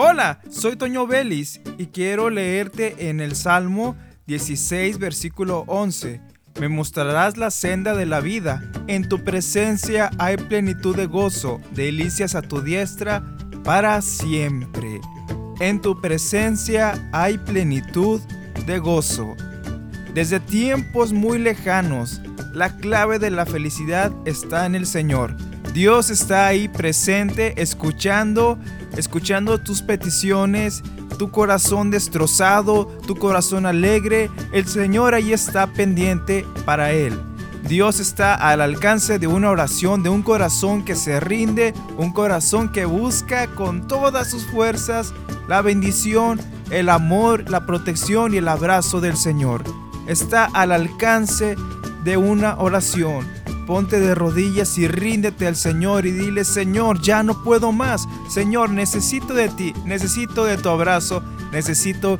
Hola, soy Toño Vélez y quiero leerte en el Salmo 16, versículo 11. Me mostrarás la senda de la vida. En tu presencia hay plenitud de gozo, delicias a tu diestra para siempre. En tu presencia hay plenitud de gozo. Desde tiempos muy lejanos, la clave de la felicidad está en el Señor. Dios está ahí presente, escuchando, escuchando tus peticiones, tu corazón destrozado, tu corazón alegre. El Señor ahí está pendiente para Él. Dios está al alcance de una oración, de un corazón que se rinde, un corazón que busca con todas sus fuerzas la bendición, el amor, la protección y el abrazo del Señor. Está al alcance de una oración. Ponte de rodillas y ríndete al Señor y dile, Señor, ya no puedo más. Señor, necesito de ti, necesito de tu abrazo, necesito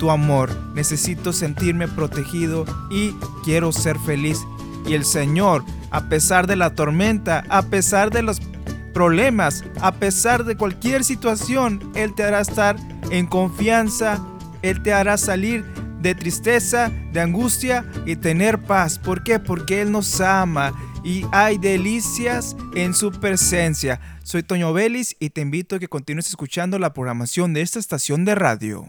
tu amor, necesito sentirme protegido y quiero ser feliz. Y el Señor, a pesar de la tormenta, a pesar de los problemas, a pesar de cualquier situación, Él te hará estar en confianza, Él te hará salir de tristeza, de angustia y tener paz. ¿Por qué? Porque Él nos ama y hay delicias en su presencia. Soy Toño Vélez y te invito a que continúes escuchando la programación de esta estación de radio.